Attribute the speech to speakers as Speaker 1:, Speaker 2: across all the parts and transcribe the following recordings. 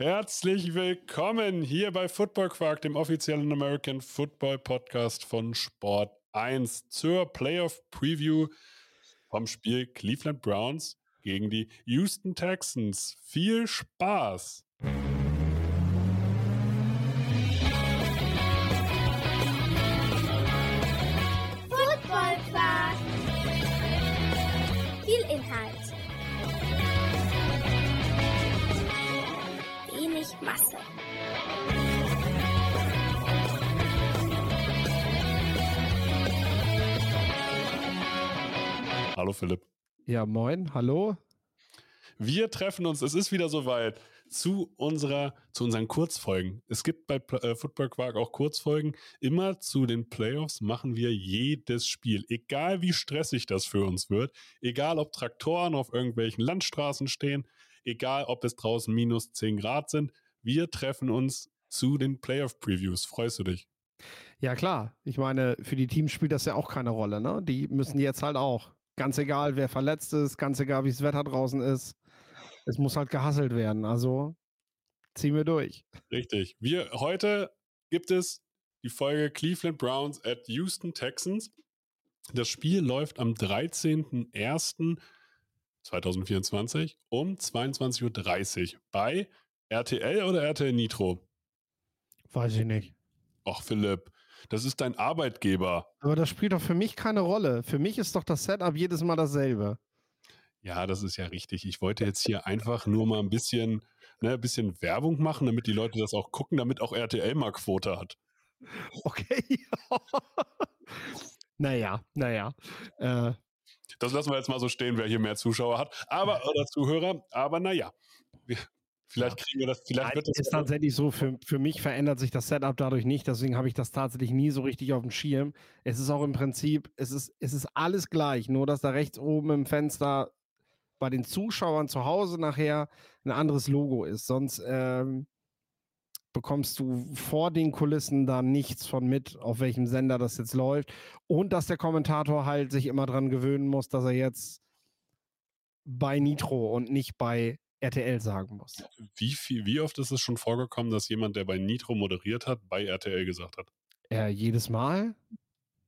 Speaker 1: Herzlich willkommen hier bei Football Quark, dem offiziellen American Football Podcast von Sport 1 zur Playoff Preview vom Spiel Cleveland Browns gegen die Houston Texans. Viel Spaß!
Speaker 2: Masse.
Speaker 1: Hallo Philipp.
Speaker 3: Ja, moin, hallo.
Speaker 1: Wir treffen uns, es ist wieder soweit, zu unserer, zu unseren Kurzfolgen. Es gibt bei äh, Football Quark auch Kurzfolgen. Immer zu den Playoffs machen wir jedes Spiel. Egal wie stressig das für uns wird, egal ob Traktoren auf irgendwelchen Landstraßen stehen, egal ob es draußen minus 10 Grad sind, wir treffen uns zu den Playoff-Previews. Freust du dich?
Speaker 3: Ja, klar. Ich meine, für die Teams spielt das ja auch keine Rolle, ne? Die müssen jetzt halt auch. Ganz egal, wer verletzt ist, ganz egal, wie das Wetter draußen ist. Es muss halt gehasselt werden. Also ziehen wir durch.
Speaker 1: Richtig. Wir, heute gibt es die Folge Cleveland Browns at Houston Texans. Das Spiel läuft am 13.01.2024 um 22.30 Uhr bei RTL oder RTL Nitro?
Speaker 3: Weiß ich nicht.
Speaker 1: Ach, Philipp, das ist dein Arbeitgeber.
Speaker 3: Aber das spielt doch für mich keine Rolle. Für mich ist doch das Setup jedes Mal dasselbe.
Speaker 1: Ja, das ist ja richtig. Ich wollte jetzt hier einfach nur mal ein bisschen, ne, ein bisschen Werbung machen, damit die Leute das auch gucken, damit auch RTL mal Quote hat.
Speaker 3: Okay. naja, naja. Äh,
Speaker 1: Das lassen wir jetzt mal so stehen, wer hier mehr Zuschauer hat, aber oder Zuhörer. Aber naja, wir- vielleicht kriegen wir das. Vielleicht wird das
Speaker 3: ist tatsächlich so, für, für mich verändert sich das Setup dadurch nicht, deswegen habe ich das tatsächlich nie so richtig auf dem Schirm. Es ist auch im Prinzip, es ist, es ist alles gleich, nur dass da rechts oben im Fenster bei den Zuschauern zu Hause nachher ein anderes Logo ist. Sonst ähm, bekommst du vor den Kulissen da nichts von mit, auf welchem Sender das jetzt läuft. Und dass der Kommentator halt sich immer dran gewöhnen muss, dass er jetzt bei Nitro und nicht bei RTL sagen muss.
Speaker 1: Wie, viel, wie oft ist es schon vorgekommen, dass jemand, der bei Nitro moderiert hat, bei RTL gesagt hat?
Speaker 3: Äh, jedes Mal?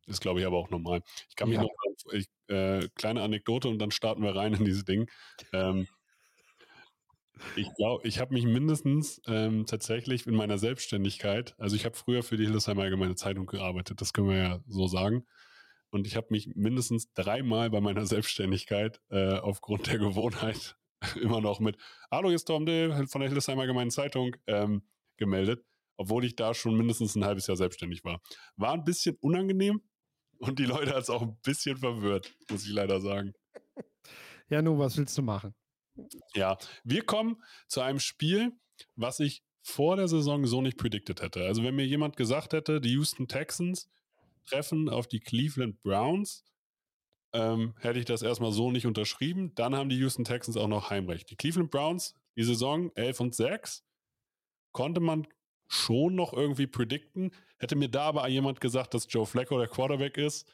Speaker 1: Ist, glaube ich, aber auch normal. Ich kann mich
Speaker 3: Ja.
Speaker 1: noch, ich, äh, kleine Anekdote und dann starten wir rein in dieses Ding. Ähm, ich glaube, ich habe mich mindestens ähm, tatsächlich in meiner Selbstständigkeit, also ich habe früher für die Hildesheimer Allgemeine Zeitung gearbeitet, das können wir ja so sagen. Und ich habe mich mindestens dreimal bei meiner Selbstständigkeit äh, aufgrund der Gewohnheit immer noch mit Hallo, hier ist Tom Dill von der Hildesheimer Allgemeinen Zeitung ähm, gemeldet, obwohl ich da schon mindestens ein halbes Jahr selbstständig war. War ein bisschen unangenehm und die Leute hat es auch ein bisschen verwirrt, muss ich leider sagen.
Speaker 3: Ja, nun, was willst du machen?
Speaker 1: Ja, wir kommen zu einem Spiel, was ich vor der Saison so nicht predicted hätte. Also wenn mir jemand gesagt hätte, die Houston Texans treffen auf die Cleveland Browns, ähm, hätte ich das erstmal so nicht unterschrieben. Dann haben die Houston Texans auch noch Heimrecht. Die Cleveland Browns, die Saison 11 und 6, konnte man schon noch irgendwie predikten. Hätte mir da aber jemand gesagt, dass Joe Flacco der Quarterback ist,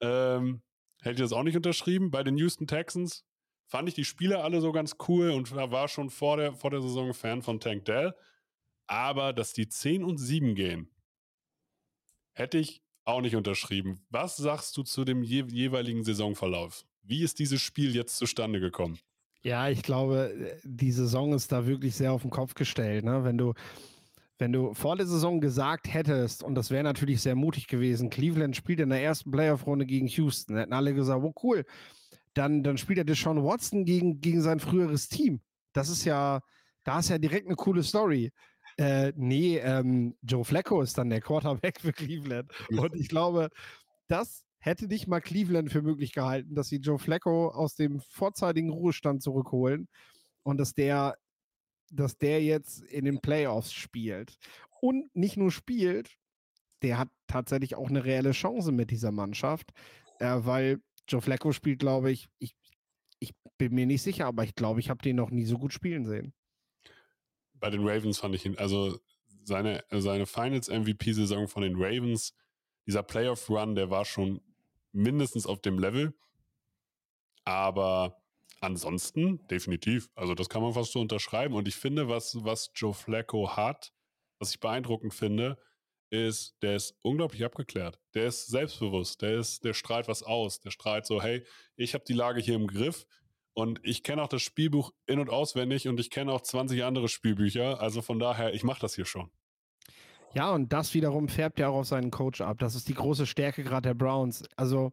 Speaker 1: ähm, hätte ich das auch nicht unterschrieben. Bei den Houston Texans fand ich die Spieler alle so ganz cool und war schon vor der, vor der Saison Fan von Tank Dell. Aber dass die 10 und 7 gehen, hätte ich auch nicht unterschrieben. Was sagst du zu dem je jeweiligen Saisonverlauf? Wie ist dieses Spiel jetzt zustande gekommen?
Speaker 3: Ja, ich glaube, die Saison ist da wirklich sehr auf den Kopf gestellt. Ne? Wenn du, wenn du vor der Saison gesagt hättest, und das wäre natürlich sehr mutig gewesen, Cleveland spielt in der ersten Playoff-Runde gegen Houston, hätten alle gesagt, oh cool, dann, dann spielt er Deshaun Watson gegen, gegen sein früheres Team. Das ist ja, da ist ja direkt eine coole Story. Äh, nee, ähm, Joe Flacco ist dann der Quarterback für Cleveland. Und ich glaube, das hätte nicht mal Cleveland für möglich gehalten, dass sie Joe Flacco aus dem vorzeitigen Ruhestand zurückholen und dass der, dass der jetzt in den Playoffs spielt. Und nicht nur spielt, der hat tatsächlich auch eine reelle Chance mit dieser Mannschaft, äh, weil Joe Flacco spielt, glaube ich, ich, ich bin mir nicht sicher, aber ich glaube, ich habe den noch nie so gut spielen sehen.
Speaker 1: Bei den Ravens fand ich ihn, also seine, seine Finals-MVP-Saison von den Ravens, dieser Playoff-Run, der war schon mindestens auf dem Level. Aber ansonsten definitiv. Also das kann man fast so unterschreiben. Und ich finde, was, was Joe Flacco hat, was ich beeindruckend finde, ist, der ist unglaublich abgeklärt. Der ist selbstbewusst. Der ist, der strahlt was aus. Der strahlt so, hey, ich habe die Lage hier im Griff und ich kenne auch das Spielbuch in- und auswendig und ich kenne auch 20 andere Spielbücher. Also von daher, ich mache das hier schon.
Speaker 3: Ja, und das wiederum färbt ja auch auf seinen Coach ab. Das ist die große Stärke gerade der Browns. Also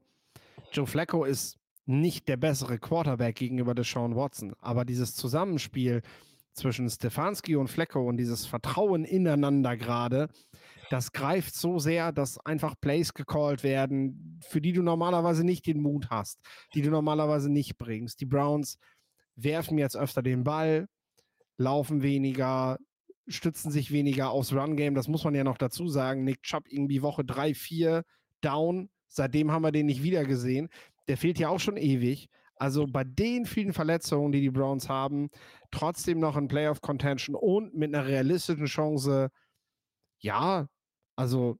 Speaker 3: Joe Flacco ist nicht der bessere Quarterback gegenüber Deshaun Watson, aber dieses Zusammenspiel zwischen Stefanski und Flecko und dieses Vertrauen ineinander gerade, das greift so sehr, dass einfach Plays gecallt werden, für die du normalerweise nicht den Mut hast, die du normalerweise nicht bringst. Die Browns werfen jetzt öfter den Ball, laufen weniger, stützen sich weniger aufs Run-Game. Das muss man ja noch dazu sagen. Nick Chubb irgendwie Woche 3, 4 down. Seitdem haben wir den nicht wieder gesehen. Der fehlt ja auch schon ewig. Also bei den vielen Verletzungen, die die Browns haben, trotzdem noch ein Playoff Contention und mit einer realistischen Chance, ja, also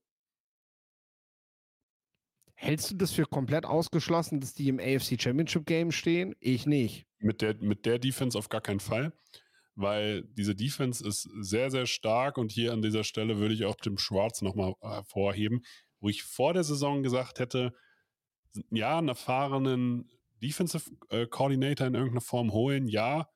Speaker 3: hältst du das für komplett ausgeschlossen, dass die im AFC Championship Game stehen? Ich nicht.
Speaker 1: Mit der, mit der Defense auf gar keinen Fall, weil diese Defense ist sehr, sehr stark und hier an dieser Stelle würde ich auch Jim Schwarz nochmal hervorheben, wo ich vor der Saison gesagt hätte, ja, einen erfahrenen Defensive äh, Coordinator in irgendeiner Form holen, ja,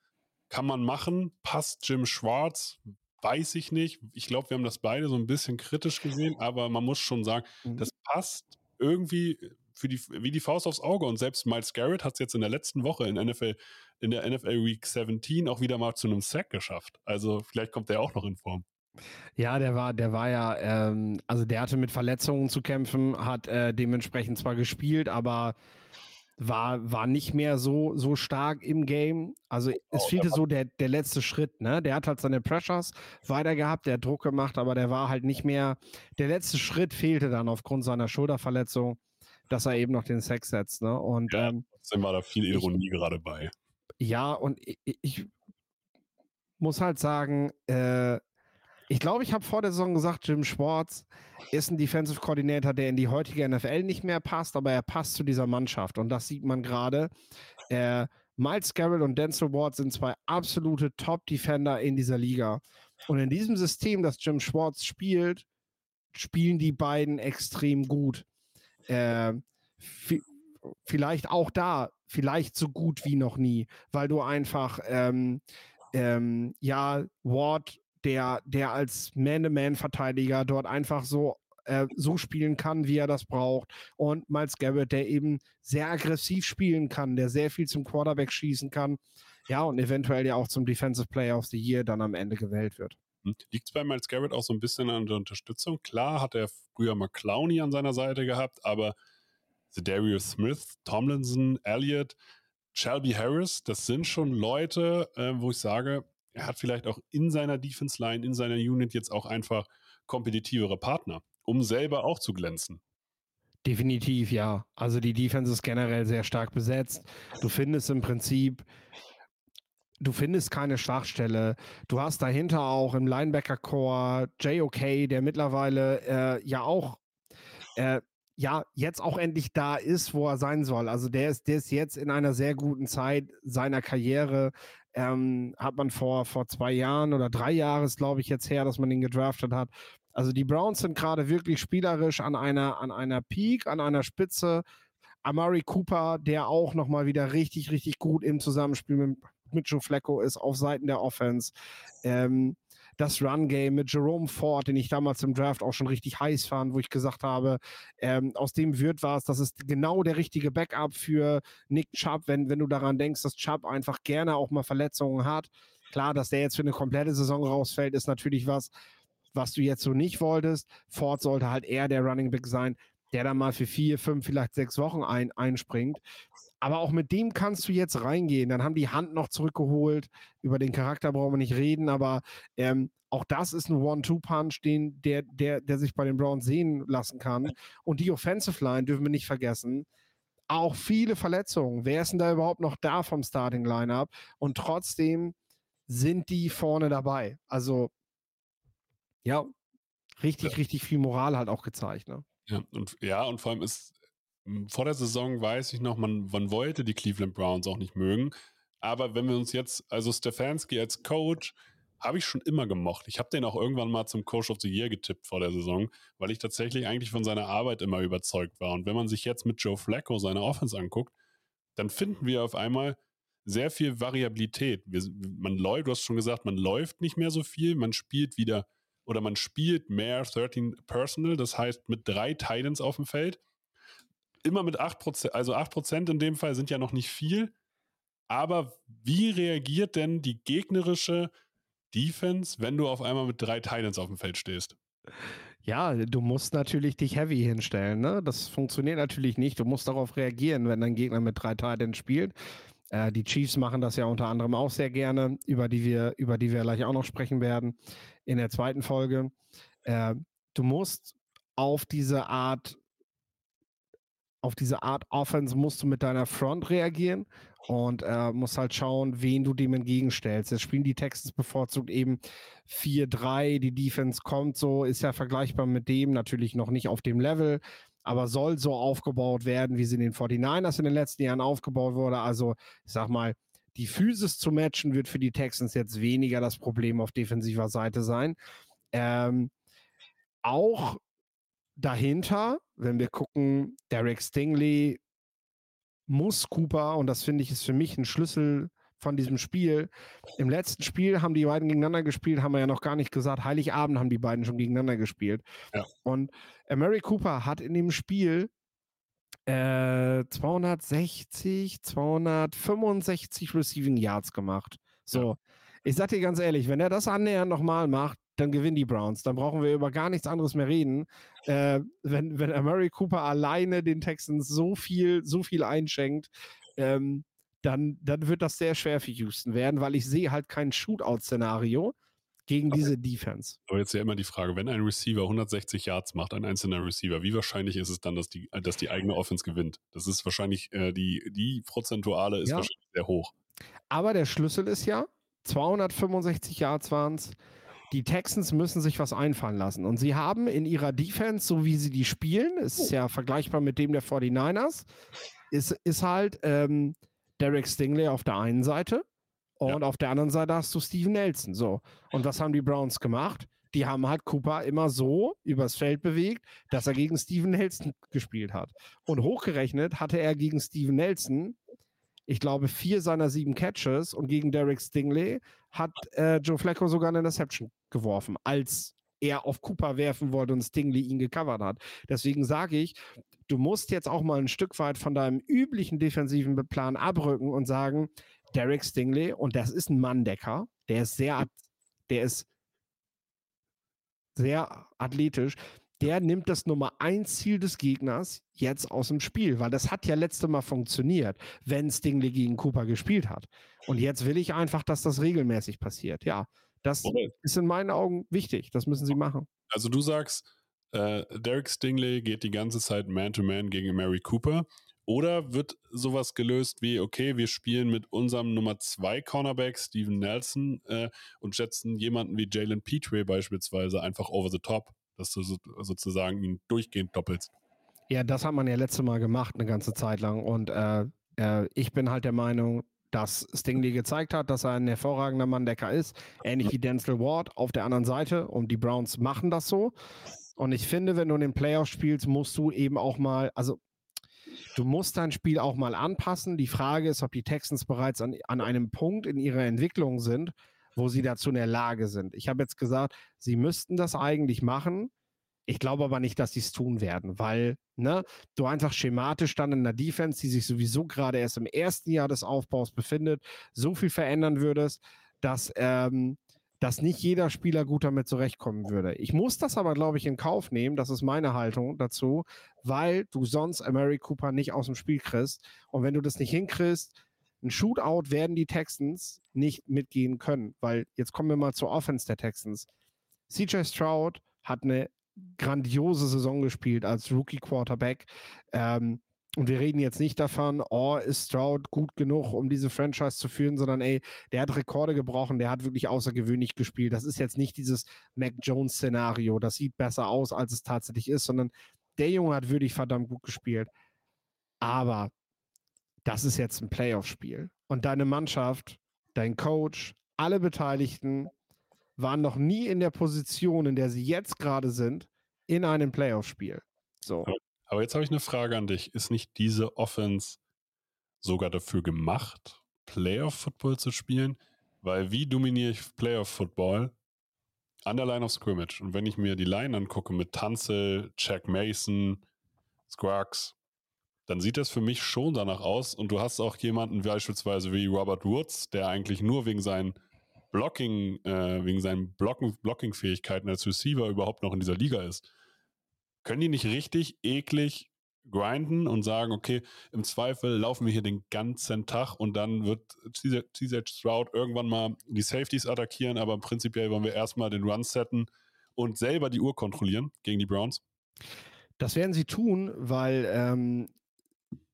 Speaker 1: kann man machen. Passt Jim Schwarz? Weiß ich nicht. Ich glaube, wir haben das beide so ein bisschen kritisch gesehen, aber man muss schon sagen, mhm. das passt irgendwie für die, wie die Faust aufs Auge. Und selbst Miles Garrett hat es jetzt in der letzten Woche in NFL, in der NFL Week 17 auch wieder mal zu einem Sack geschafft. Also vielleicht kommt der auch noch in Form.
Speaker 3: Ja, der war, der war ja, ähm, also der hatte mit Verletzungen zu kämpfen, hat äh, dementsprechend zwar gespielt, aber war, war nicht mehr so, so stark im Game. Also es oh, fehlte so der, der letzte Schritt, ne? Der hat halt seine Pressures weiter gehabt, der hat Druck gemacht, aber der war halt nicht mehr, der letzte Schritt fehlte dann aufgrund seiner Schulterverletzung, dass er eben noch den Sex setzt, ne? Und
Speaker 1: ja, ähm, war da viel Ironie ich, gerade bei.
Speaker 3: Ja, und ich, ich muss halt sagen, äh, ich glaube, ich habe vor der Saison gesagt, Jim Schwartz ist ein Defensive Coordinator, der in die heutige NFL nicht mehr passt, aber er passt zu dieser Mannschaft. Und das sieht man gerade. Äh, Miles Garrett und Denzel Ward sind zwei absolute Top-Defender in dieser Liga. Und in diesem System, das Jim Schwartz spielt, spielen die beiden extrem gut. Äh, vielleicht auch da, vielleicht so gut wie noch nie, weil du einfach, ähm, ähm, ja, Ward der, der als Man-to-Man-Verteidiger dort einfach so äh, so spielen kann, wie er das braucht. Und Miles Garrett, der eben sehr aggressiv spielen kann, der sehr viel zum Quarterback schießen kann. Ja, und eventuell ja auch zum Defensive Player of the Year dann am Ende gewählt wird.
Speaker 1: Hm. Liegt es bei Miles Garrett auch so ein bisschen an der Unterstützung? Klar hat er früher mal Clowney an seiner Seite gehabt, aber Darius Smith, Tomlinson, Elliott, Shelby Harris, das sind schon Leute, äh, wo ich sage, er hat vielleicht auch in seiner Defense Line, in seiner Unit jetzt auch einfach kompetitivere Partner, um selber auch zu glänzen.
Speaker 3: Definitiv, ja. Also die Defense ist generell sehr stark besetzt. Du findest im Prinzip, du findest keine Schwachstelle. Du hast dahinter auch im Linebacker-Core JOK, der mittlerweile äh, ja auch äh, ja, jetzt auch endlich da ist, wo er sein soll. Also der ist, der ist jetzt in einer sehr guten Zeit seiner Karriere ähm, hat man vor, vor zwei Jahren oder drei Jahren, glaube ich, jetzt her, dass man ihn gedraftet hat. Also die Browns sind gerade wirklich spielerisch an einer, an einer Peak, an einer Spitze. Amari Cooper, der auch nochmal wieder richtig, richtig gut im Zusammenspiel mit, Joe Flacco ist auf Seiten der Offense. Ähm, das Run-Game mit Jerome Ford, den ich damals im Draft auch schon richtig heiß fand, wo ich gesagt habe, ähm, aus dem wird was, das ist genau der richtige Backup für Nick Chubb, wenn, wenn du daran denkst, dass Chubb einfach gerne auch mal Verletzungen hat. Klar, dass der jetzt für eine komplette Saison rausfällt, ist natürlich was, was du jetzt so nicht wolltest. Ford sollte halt eher der Running Back sein, der dann mal für vier, fünf, vielleicht sechs Wochen ein, einspringt. Aber auch mit dem kannst du jetzt reingehen. Dann haben die Hand noch zurückgeholt. Über den Charakter brauchen wir nicht reden, aber ähm, auch das ist ein One-Two-Punch, den, der, der, der sich bei den Browns sehen lassen kann. Und die Offensive Line dürfen wir nicht vergessen. Auch viele Verletzungen. Wer ist denn da überhaupt noch da vom Starting Lineup? Und trotzdem sind die vorne dabei. Also, ja, richtig, ja. richtig viel Moral halt auch gezeigt. Ne?
Speaker 1: Ja, und, ja, und vor allem ist vor der Saison weiß ich noch, man, man wollte die Cleveland Browns auch nicht mögen, Aber wenn wir uns jetzt, also Stefanski als Coach, habe ich schon immer gemocht. Ich habe den auch irgendwann mal zum Coach of the Year getippt vor der Saison, weil ich tatsächlich eigentlich von seiner Arbeit immer überzeugt war. Und wenn man sich jetzt mit Joe Flacco seine Offense anguckt, dann finden wir auf einmal sehr viel Variabilität. Wir, man läuft, du hast schon gesagt, man läuft nicht mehr so viel, man spielt wieder oder man spielt mehr 13 Personal, das heißt mit drei Titans auf dem Feld. Immer mit 8%, also 8% in dem Fall sind ja noch nicht viel. Aber wie reagiert denn die gegnerische Defense, wenn du auf einmal mit drei Titans auf dem Feld stehst?
Speaker 3: Ja, du musst natürlich dich heavy hinstellen. Ne? Das funktioniert natürlich nicht. Du musst darauf reagieren, wenn dein Gegner mit drei Titans spielt. Äh, die Chiefs machen das ja unter anderem auch sehr gerne, über die wir, über die wir gleich auch noch sprechen werden in der zweiten Folge. Äh, du musst auf diese Art auf diese Art Offense musst du mit deiner Front reagieren und äh, musst halt schauen, wen du dem entgegenstellst. Jetzt spielen die Texans bevorzugt eben 4-3, die Defense kommt so, ist ja vergleichbar mit dem, natürlich noch nicht auf dem Level, aber soll so aufgebaut werden, wie sie in den 49ers in den letzten Jahren aufgebaut wurde. Also, ich sag mal, die Physis zu matchen wird für die Texans jetzt weniger das Problem auf defensiver Seite sein. Ähm, auch dahinter, wenn wir gucken, Derek Stingley muss Cooper, und das finde ich ist für mich ein Schlüssel von diesem Spiel. Im letzten Spiel haben die beiden gegeneinander gespielt, haben wir ja noch gar nicht gesagt. Heiligabend haben die beiden schon gegeneinander gespielt. Ja. Und Mary Cooper hat in dem Spiel äh, 260, 265 Receiving Yards gemacht. So, ja. ich sag dir ganz ehrlich, wenn er das annähernd nochmal macht, dann gewinnen die Browns. Dann brauchen wir über gar nichts anderes mehr reden. Äh, wenn, wenn Mary Cooper alleine den Texans so viel, so viel einschenkt, ähm, dann, dann wird das sehr schwer für Houston werden, weil ich sehe halt kein Shootout-Szenario gegen okay. diese Defense.
Speaker 1: Aber jetzt ja immer die Frage, wenn ein Receiver 160 Yards macht, ein einzelner Receiver, wie wahrscheinlich ist es dann, dass die, dass die eigene Offense gewinnt? Das ist wahrscheinlich, äh, die, die Prozentuale ist ja. wahrscheinlich sehr hoch.
Speaker 3: Aber der Schlüssel ist ja, 265 Yards waren es, die Texans müssen sich was einfallen lassen. Und sie haben in ihrer Defense, so wie sie die spielen, ist ja vergleichbar mit dem der 49ers, ist, ist halt ähm, Derek Stingley auf der einen Seite und ja. auf der anderen Seite hast du Steven Nelson. So. Und was haben die Browns gemacht? Die haben halt Cooper immer so übers Feld bewegt, dass er gegen Steven Nelson gespielt hat. Und hochgerechnet hatte er gegen Steven Nelson ich glaube, vier seiner sieben Catches und gegen Derek Stingley hat äh, Joe Flacco sogar eine Interception geworfen, als er auf Cooper werfen wollte und Stingley ihn gecovert hat. Deswegen sage ich, du musst jetzt auch mal ein Stück weit von deinem üblichen defensiven Plan abrücken und sagen, Derek Stingley, und das ist ein Manndecker, der ist sehr, der ist sehr athletisch, der nimmt das Nummer eins Ziel des Gegners jetzt aus dem Spiel, weil das hat ja letzte Mal funktioniert, wenn Stingley gegen Cooper gespielt hat. Und jetzt will ich einfach, dass das regelmäßig passiert. Ja, das okay. ist in meinen Augen wichtig. Das müssen sie machen.
Speaker 1: Also du sagst, äh, Derek Stingley geht die ganze Zeit Man-to-Man -Man gegen Mary Cooper. Oder wird sowas gelöst wie, okay, wir spielen mit unserem Nummer 2 Cornerback Steven Nelson äh, und schätzen jemanden wie Jalen Petrie beispielsweise einfach over the top dass du so, sozusagen ihn durchgehend doppelst.
Speaker 3: Ja, das hat man ja letzte Mal gemacht, eine ganze Zeit lang. Und äh, äh, ich bin halt der Meinung, dass Stingley gezeigt hat, dass er ein hervorragender Manndecker ist, ähnlich wie Denzel Ward auf der anderen Seite. Und die Browns machen das so. Und ich finde, wenn du in den Playoffs spielst, musst du eben auch mal, also du musst dein Spiel auch mal anpassen. Die Frage ist, ob die Texans bereits an, an einem Punkt in ihrer Entwicklung sind, wo sie dazu in der Lage sind. Ich habe jetzt gesagt, sie müssten das eigentlich machen. Ich glaube aber nicht, dass sie es tun werden, weil ne, du einfach schematisch dann in der Defense, die sich sowieso gerade erst im ersten Jahr des Aufbaus befindet, so viel verändern würdest, dass, ähm, dass nicht jeder Spieler gut damit zurechtkommen würde. Ich muss das aber, glaube ich, in Kauf nehmen, das ist meine Haltung dazu, weil du sonst Mary Cooper nicht aus dem Spiel kriegst. Und wenn du das nicht hinkriegst, ein Shootout werden die Texans nicht mitgehen können, weil jetzt kommen wir mal zur Offense der Texans. CJ Stroud hat eine grandiose Saison gespielt als Rookie Quarterback. Ähm, und wir reden jetzt nicht davon, oh, ist Stroud gut genug, um diese Franchise zu führen, sondern ey, der hat Rekorde gebrochen, der hat wirklich außergewöhnlich gespielt. Das ist jetzt nicht dieses Mac Jones-Szenario, das sieht besser aus, als es tatsächlich ist, sondern der Junge hat wirklich verdammt gut gespielt. Aber das ist jetzt ein Playoff-Spiel. und deine Mannschaft, dein Coach, alle Beteiligten waren noch nie in der Position, in der sie jetzt gerade sind, in einem Playoff-Spiel. So.
Speaker 1: Aber jetzt habe ich eine Frage an dich. Ist nicht diese Offense sogar dafür gemacht, Playoff-Football zu spielen? Weil wie dominiere ich Playoff-Football? An der Line of Scrimmage. Und wenn ich mir die Line angucke mit Tanzel, Jack Mason, Scruggs, dann sieht das für mich schon danach aus. Und du hast auch jemanden beispielsweise wie Robert Woods, der eigentlich nur wegen seinen Blocking, äh, wegen seinen Blocking-Fähigkeiten als Receiver überhaupt noch in dieser Liga ist. Können die nicht richtig eklig grinden und sagen, okay, im Zweifel laufen wir hier den ganzen Tag und dann wird CJ Stroud irgendwann mal die Safeties attackieren, aber prinzipiell wollen wir erstmal den Run setten und selber die Uhr kontrollieren gegen die Browns?
Speaker 3: Das werden sie tun, weil ähm,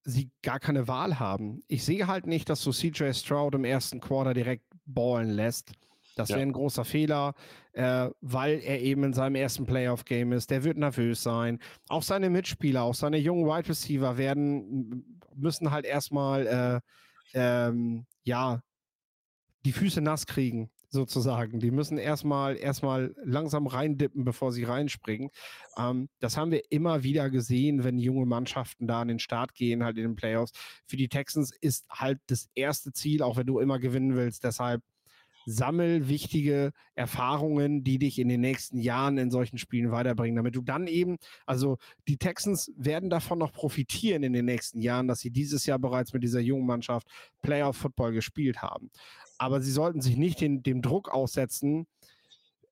Speaker 3: sie gar keine Wahl haben. Ich sehe halt nicht, dass du CJ Stroud im ersten Quarter direkt ballen lässt. Das wäre ja. ein großer Fehler, äh, weil er eben in seinem ersten Playoff-Game ist. Der wird nervös sein. Auch seine Mitspieler, auch seine jungen Wide Receiver werden, müssen halt erstmal, äh, ähm, ja, die Füße nass kriegen, sozusagen. Die müssen erstmal erstmal langsam reindippen, bevor sie reinspringen. Ähm, das haben wir immer wieder gesehen, wenn junge Mannschaften da an den Start gehen, halt in den Playoffs. Für die Texans ist halt das erste Ziel, auch wenn du immer gewinnen willst. Deshalb sammel wichtige Erfahrungen, die dich in den nächsten Jahren in solchen Spielen weiterbringen, damit du dann eben, also die Texans werden davon noch profitieren in den nächsten Jahren, dass sie dieses Jahr bereits mit dieser jungen Mannschaft Playoff Football gespielt haben. Aber sie sollten sich nicht den, dem Druck aussetzen,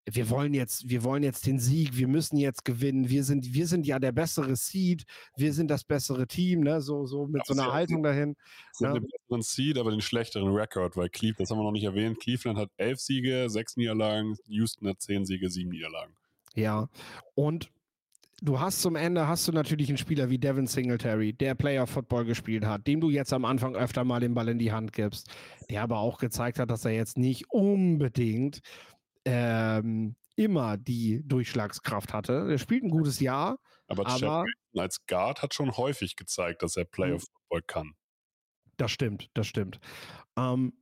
Speaker 3: wir wollen jetzt, wir wollen jetzt den Sieg, wir müssen jetzt gewinnen, wir sind, wir sind ja der bessere Seed, wir sind das bessere Team, ne? So, so mit aber so einer Haltung dahin.
Speaker 1: Sie ja. haben den besseren Seed, aber den schlechteren Rekord, weil Cleveland, das haben wir noch nicht erwähnt, Cleveland hat elf Siege, sechs Niederlagen, Houston hat zehn Siege, sieben Niederlagen.
Speaker 3: Ja, und du hast zum Ende hast du natürlich einen Spieler wie Devin Singletary, der Player Football gespielt hat, dem du jetzt am Anfang öfter mal den Ball in die Hand gibst, der aber auch gezeigt hat, dass er jetzt nicht unbedingt ähm, immer die Durchschlagskraft hatte. Er spielt ein gutes Jahr.
Speaker 1: Aber, aber als Guard hat schon häufig gezeigt, dass er hm. Football kann.
Speaker 3: Das stimmt, das stimmt. Ähm,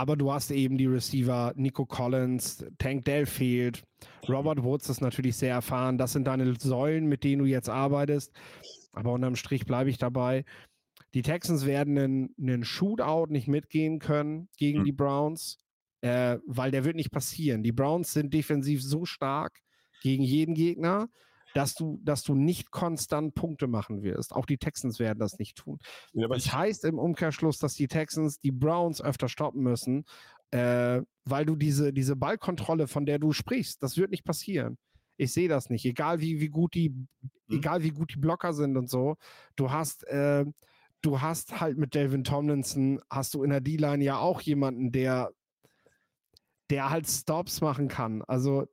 Speaker 3: aber du hast eben die Receiver, Nico Collins, Tank Dell fehlt, Robert Woods ist natürlich sehr erfahren. Das sind deine Säulen, mit denen du jetzt arbeitest. Aber unterm Strich bleibe ich dabei. Die Texans werden einen, einen Shootout nicht mitgehen können gegen hm. die Browns äh, weil der wird nicht passieren. Die Browns sind defensiv so stark gegen jeden Gegner, dass du, dass du nicht konstant Punkte machen wirst. Auch die Texans werden das nicht tun. Ja, das heißt im Umkehrschluss, dass die Texans die Browns öfter stoppen müssen, äh, weil du diese, diese Ballkontrolle, von der du sprichst, das wird nicht passieren. Ich sehe das nicht. Egal wie, wie gut die, mhm. egal wie gut die Blocker sind und so, du hast, äh, du hast halt mit Delvin Tomlinson, hast du in der D-Line ja auch jemanden, der der halt Stops machen kann. Also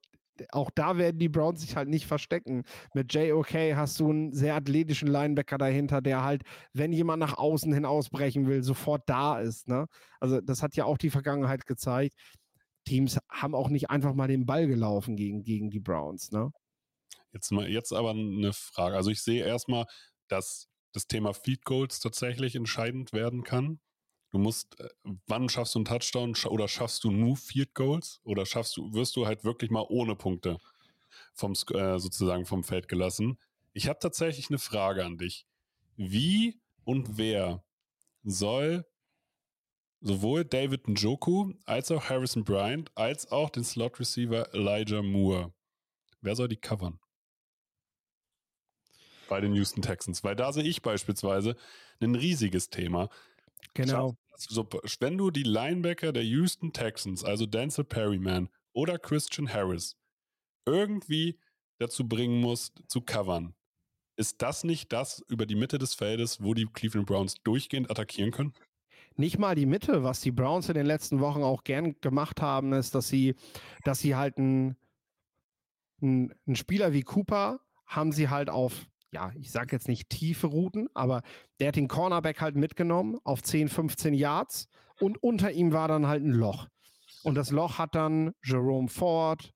Speaker 3: auch da werden die Browns sich halt nicht verstecken. Mit JOK hast du einen sehr athletischen Linebacker dahinter, der halt, wenn jemand nach außen hin ausbrechen will, sofort da ist. Ne? Also das hat ja auch die Vergangenheit gezeigt. Teams haben auch nicht einfach mal den Ball gelaufen gegen, gegen die Browns. Ne?
Speaker 1: Jetzt, mal, jetzt aber eine Frage. Also ich sehe erstmal, dass das Thema Feed Goals tatsächlich entscheidend werden kann. Du musst, äh, wann schaffst du einen Touchdown oder schaffst du nur Field Goals oder schaffst du, wirst du halt wirklich mal ohne Punkte vom, äh, sozusagen vom Feld gelassen? Ich habe tatsächlich eine Frage an dich. Wie und wer soll sowohl David Njoku als auch Harrison Bryant als auch den Slot Receiver Elijah Moore, wer soll die covern? Bei den Houston Texans, weil da sehe ich beispielsweise ein riesiges Thema.
Speaker 3: Genau.
Speaker 1: So, wenn du die Linebacker der Houston Texans, also Denzel Perryman oder Christian Harris, irgendwie dazu bringen musst, zu covern, ist das nicht das über die Mitte des Feldes, wo die Cleveland Browns durchgehend attackieren können?
Speaker 3: Nicht mal die Mitte, was die Browns in den letzten Wochen auch gern gemacht haben, ist, dass sie, dass sie halt einen, einen Spieler wie Cooper haben sie halt auf ja, ich sage jetzt nicht tiefe Routen, aber der hat den Cornerback halt mitgenommen auf 10, 15 Yards und unter ihm war dann halt ein Loch. Und das Loch hat dann Jerome Ford,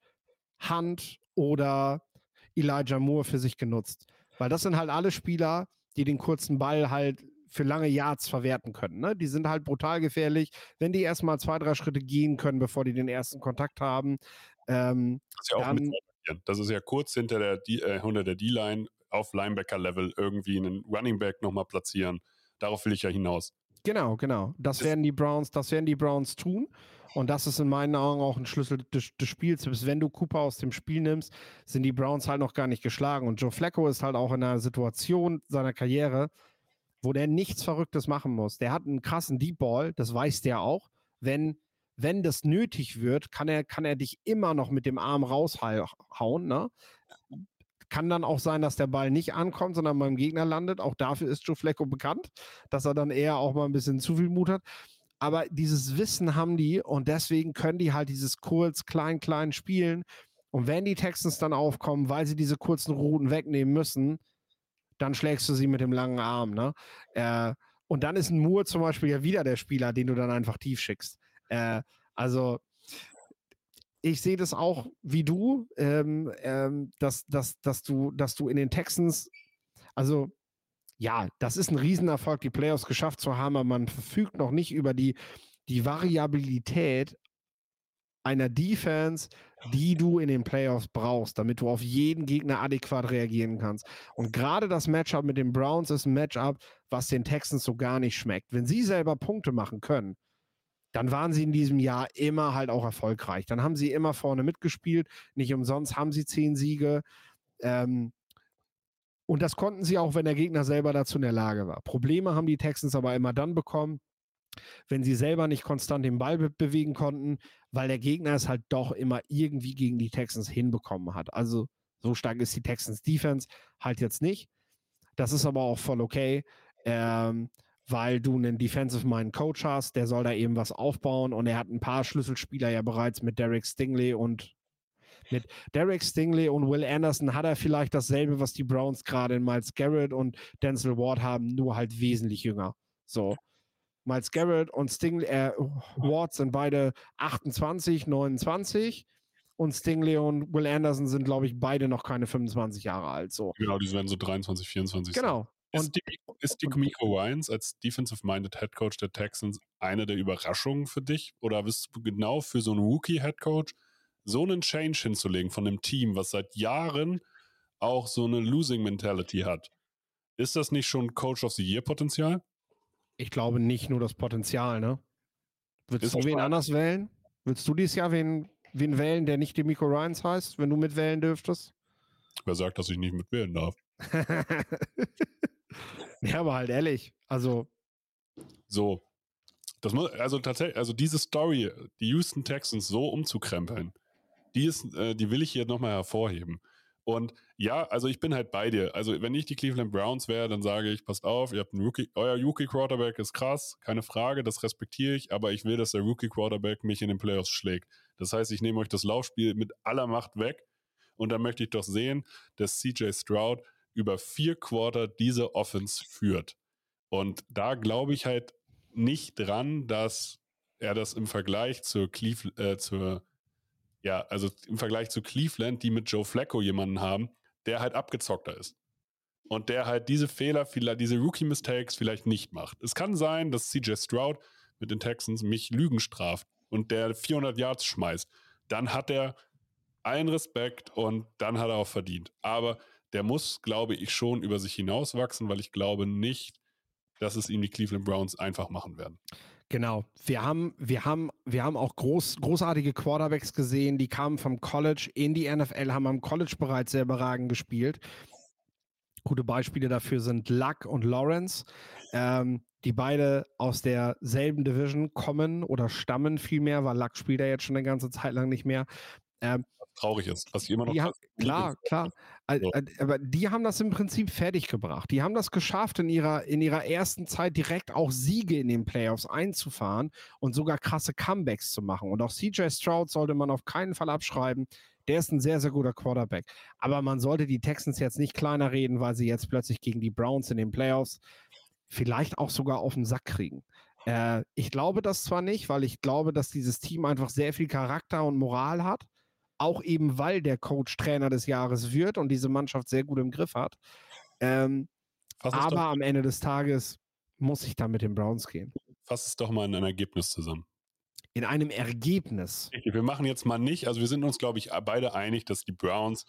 Speaker 3: Hunt oder Elijah Moore für sich genutzt. Weil das sind halt alle Spieler, die den kurzen Ball halt für lange Yards verwerten können. Ne? Die sind halt brutal gefährlich. Wenn die erstmal zwei, drei Schritte gehen können, bevor die den ersten Kontakt haben. Ähm,
Speaker 1: das ist ja auch
Speaker 3: dann,
Speaker 1: mit Das ist ja kurz hinter der, äh, hinter der D-Line auf Linebacker-Level irgendwie einen Running Back nochmal platzieren. Darauf will ich ja hinaus.
Speaker 3: Genau, genau. Das, werden die Browns, das werden die Browns tun. Und das ist in meinen Augen auch ein Schlüssel des, des Spiels. Bis wenn du Cooper aus dem Spiel nimmst, sind die Browns halt noch gar nicht geschlagen. Und Joe Flacco ist halt auch in einer Situation seiner Karriere, wo der nichts Verrücktes machen muss. Der hat einen krassen Deep Ball, das weiß der auch. Wenn, wenn das nötig wird, kann er, kann er dich immer noch mit dem Arm raushauen. Ne? Kann dann auch sein, dass der Ball nicht ankommt, sondern beim Gegner landet. Auch dafür ist Joe Flacco bekannt, dass er dann eher auch mal ein bisschen zu viel Mut hat. Aber dieses Wissen haben die und deswegen können die halt dieses kurz, klein, klein spielen. Und wenn die Texans dann aufkommen, weil sie diese kurzen Routen wegnehmen müssen, dann schlägst du sie mit dem langen Arm. Ne? Äh, und dann ist ein Moore zum Beispiel ja wieder der Spieler, den du dann einfach tief schickst. Äh, also ich sehe das auch wie du, ähm, ähm, dass, dass, dass, du, dass du in den Texans, also ja, das ist ein Riesenerfolg, die Playoffs geschafft zu haben, aber man verfügt noch nicht über die, die Variabilität einer Defense, die du in den Playoffs brauchst, damit du auf jeden Gegner adäquat reagieren kannst. Und gerade das Matchup mit den Browns ist ein Matchup, was den Texans so gar nicht schmeckt. Wenn sie selber Punkte machen können, dann waren sie in diesem Jahr immer halt auch erfolgreich. Dann haben sie immer vorne mitgespielt. Nicht umsonst haben sie zehn Siege. Ähm, und das konnten sie auch, wenn der Gegner selber dazu in der Lage war. Probleme haben die Texans aber immer dann bekommen, wenn sie selber nicht konstant den Ball be bewegen konnten, weil der Gegner es halt doch immer irgendwie gegen die Texans hinbekommen hat. Also so stark ist die Texans Defense halt jetzt nicht. Das ist aber auch voll okay. Ähm, weil du einen Defensive Mind Coach hast, der soll da eben was aufbauen und er hat ein paar Schlüsselspieler ja bereits mit Derek Stingley und mit Derek Stingley und Will Anderson hat er vielleicht dasselbe, was die Browns gerade in Miles Garrett und Denzel Ward haben, nur halt wesentlich jünger. So. Miles Garrett und Stingley, äh, Ward sind beide 28, 29 und Stingley und Will Anderson sind, glaube ich, beide noch keine 25 Jahre alt. So.
Speaker 1: Genau, die werden so 23, 24.
Speaker 3: Genau.
Speaker 1: Ist, die, ist Miko Ryans als Defensive-Minded Head Coach der Texans eine der Überraschungen für dich? Oder bist du genau für so einen Rookie-Head Coach so einen Change hinzulegen von einem Team, was seit Jahren auch so eine Losing-Mentality hat? Ist das nicht schon Coach of the Year-Potenzial?
Speaker 3: Ich glaube nicht nur das Potenzial, ne? Würdest du wen anders wählen? Würdest du dieses Jahr wen, wen wählen, der nicht Miko Ryans heißt, wenn du mitwählen dürftest?
Speaker 1: Wer sagt, dass ich nicht mitwählen darf?
Speaker 3: Ja, aber halt ehrlich, also.
Speaker 1: So. Das muss, also tatsächlich, also diese Story, die Houston Texans so umzukrempeln, die ist, äh, die will ich hier nochmal hervorheben. Und ja, also ich bin halt bei dir. Also wenn ich die Cleveland Browns wäre, dann sage ich, passt auf, ihr habt einen Rookie, euer Rookie Quarterback ist krass, keine Frage, das respektiere ich, aber ich will, dass der Rookie Quarterback mich in den Playoffs schlägt. Das heißt, ich nehme euch das Laufspiel mit aller Macht weg und dann möchte ich doch sehen, dass CJ Stroud über vier Quarter diese Offense führt. Und da glaube ich halt nicht dran, dass er das im Vergleich zur Cleveland, äh, zur, ja, also im Vergleich zu Cleveland, die mit Joe Flacco jemanden haben, der halt abgezockter ist. Und der halt diese Fehler, diese Rookie-Mistakes vielleicht nicht macht. Es kann sein, dass CJ Stroud mit den Texans mich Lügen straft und der 400 Yards schmeißt. Dann hat er allen Respekt und dann hat er auch verdient. Aber der muss, glaube ich, schon über sich hinauswachsen, weil ich glaube nicht, dass es ihm die Cleveland Browns einfach machen werden.
Speaker 3: Genau. Wir haben, wir haben, wir haben auch groß, großartige Quarterbacks gesehen, die kamen vom College in die NFL, haben am College bereits sehr überragend gespielt. Gute Beispiele dafür sind Luck und Lawrence, ähm, die beide aus derselben Division kommen oder stammen vielmehr, weil Luck spielt er jetzt schon eine ganze Zeit lang nicht mehr.
Speaker 1: Ähm, traurig ist, was ich immer noch.
Speaker 3: Haben, klar, klar. So. Aber die haben das im Prinzip fertig gebracht. Die haben das geschafft, in ihrer, in ihrer ersten Zeit direkt auch Siege in den Playoffs einzufahren und sogar krasse Comebacks zu machen. Und auch CJ Stroud sollte man auf keinen Fall abschreiben. Der ist ein sehr, sehr guter Quarterback. Aber man sollte die Texans jetzt nicht kleiner reden, weil sie jetzt plötzlich gegen die Browns in den Playoffs vielleicht auch sogar auf den Sack kriegen. Äh, ich glaube das zwar nicht, weil ich glaube, dass dieses Team einfach sehr viel Charakter und Moral hat auch eben weil der Coach Trainer des Jahres wird und diese Mannschaft sehr gut im Griff hat. Ähm, aber am Ende des Tages muss ich da mit den Browns gehen.
Speaker 1: Fass es doch mal in ein Ergebnis zusammen.
Speaker 3: In einem Ergebnis.
Speaker 1: Wir machen jetzt mal nicht, also wir sind uns, glaube ich, beide einig, dass die Browns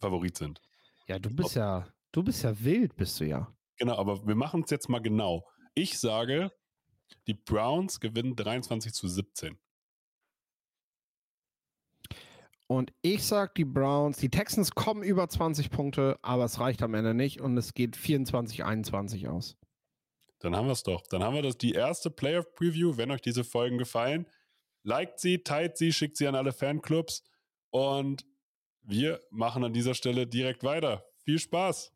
Speaker 1: Favorit sind.
Speaker 3: Ja, du bist ja, du bist ja wild, bist du ja.
Speaker 1: Genau, aber wir machen es jetzt mal genau. Ich sage, die Browns gewinnen 23 zu 17.
Speaker 3: Und ich sage, die Browns, die Texans kommen über 20 Punkte, aber es reicht am Ende nicht und es geht 24-21 aus.
Speaker 1: Dann haben wir es doch. Dann haben wir das die erste Playoff-Preview. Wenn euch diese Folgen gefallen, liked sie, teilt sie, schickt sie an alle Fanclubs und wir machen an dieser Stelle direkt weiter. Viel Spaß!